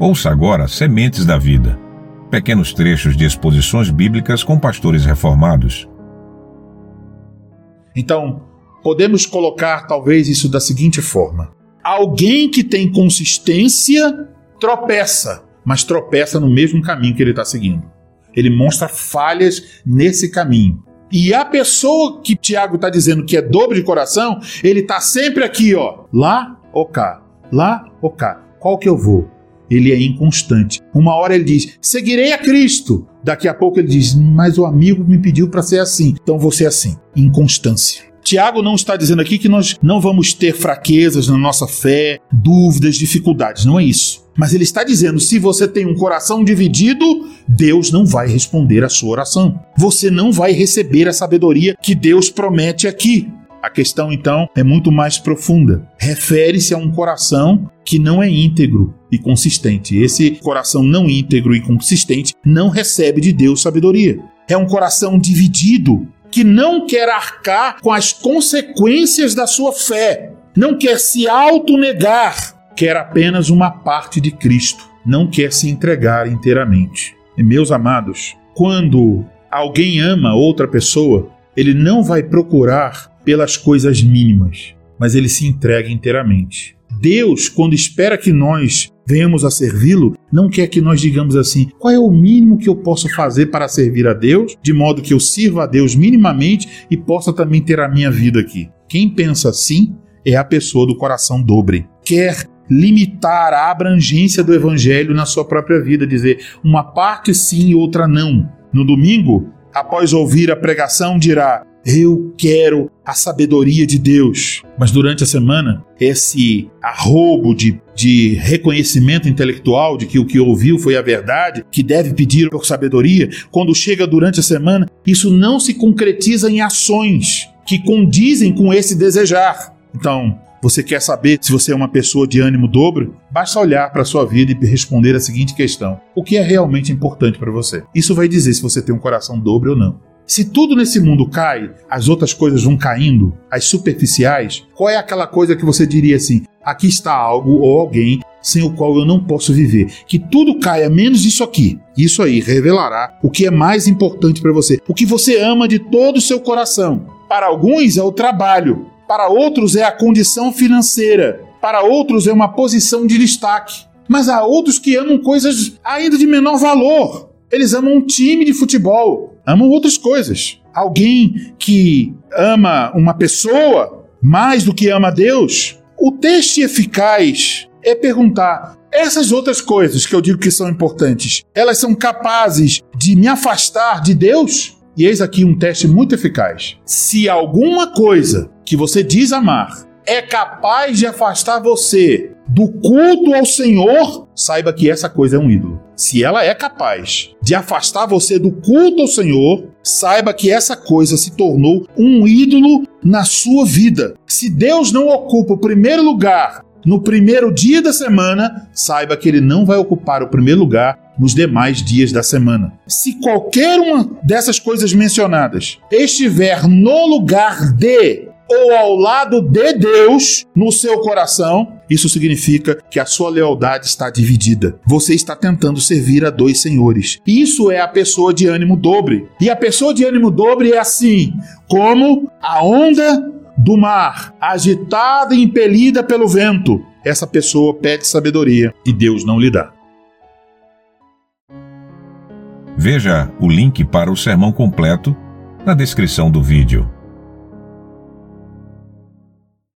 Ouça agora Sementes da Vida. Pequenos trechos de exposições bíblicas com pastores reformados. Então, podemos colocar talvez isso da seguinte forma: alguém que tem consistência tropeça, mas tropeça no mesmo caminho que ele está seguindo. Ele mostra falhas nesse caminho. E a pessoa que Tiago está dizendo que é dobro de coração, ele está sempre aqui, ó, lá ou cá, lá ou cá. Qual que eu vou? Ele é inconstante. Uma hora ele diz: seguirei a Cristo. Daqui a pouco ele diz: mas o amigo me pediu para ser assim. Então você é assim. Inconstância. Tiago não está dizendo aqui que nós não vamos ter fraquezas na nossa fé, dúvidas, dificuldades. Não é isso. Mas ele está dizendo: se você tem um coração dividido, Deus não vai responder a sua oração. Você não vai receber a sabedoria que Deus promete aqui. A questão então é muito mais profunda. Refere-se a um coração que não é íntegro e consistente. Esse coração não íntegro e consistente não recebe de Deus sabedoria. É um coração dividido que não quer arcar com as consequências da sua fé, não quer se autonegar, quer apenas uma parte de Cristo, não quer se entregar inteiramente. E meus amados, quando alguém ama outra pessoa, ele não vai procurar pelas coisas mínimas, mas ele se entrega inteiramente. Deus, quando espera que nós venhamos a servi-lo, não quer que nós digamos assim: qual é o mínimo que eu posso fazer para servir a Deus, de modo que eu sirva a Deus minimamente e possa também ter a minha vida aqui. Quem pensa assim é a pessoa do coração dobre. Quer limitar a abrangência do evangelho na sua própria vida, dizer uma parte sim e outra não. No domingo, após ouvir a pregação, dirá: eu quero a sabedoria de Deus. Mas durante a semana, esse arrobo de, de reconhecimento intelectual de que o que ouviu foi a verdade, que deve pedir por sabedoria, quando chega durante a semana, isso não se concretiza em ações que condizem com esse desejar. Então, você quer saber se você é uma pessoa de ânimo dobro? Basta olhar para a sua vida e responder a seguinte questão: O que é realmente importante para você? Isso vai dizer se você tem um coração dobro ou não. Se tudo nesse mundo cai, as outras coisas vão caindo, as superficiais, qual é aquela coisa que você diria assim: aqui está algo ou alguém sem o qual eu não posso viver? Que tudo caia menos isso aqui. Isso aí revelará o que é mais importante para você, o que você ama de todo o seu coração. Para alguns é o trabalho, para outros é a condição financeira, para outros é uma posição de destaque. Mas há outros que amam coisas ainda de menor valor. Eles amam um time de futebol, amam outras coisas. Alguém que ama uma pessoa mais do que ama Deus, o teste eficaz é perguntar: essas outras coisas que eu digo que são importantes, elas são capazes de me afastar de Deus? E eis aqui um teste muito eficaz. Se alguma coisa que você diz amar é capaz de afastar você do culto ao Senhor, saiba que essa coisa é um ídolo. Se ela é capaz de afastar você do culto ao Senhor, saiba que essa coisa se tornou um ídolo na sua vida. Se Deus não ocupa o primeiro lugar no primeiro dia da semana, saiba que ele não vai ocupar o primeiro lugar nos demais dias da semana. Se qualquer uma dessas coisas mencionadas estiver no lugar de ou ao lado de Deus no seu coração, isso significa que a sua lealdade está dividida. Você está tentando servir a dois senhores. Isso é a pessoa de ânimo dobre. E a pessoa de ânimo dobre é assim, como a onda do mar, agitada e impelida pelo vento. Essa pessoa pede sabedoria e Deus não lhe dá. Veja o link para o sermão completo na descrição do vídeo.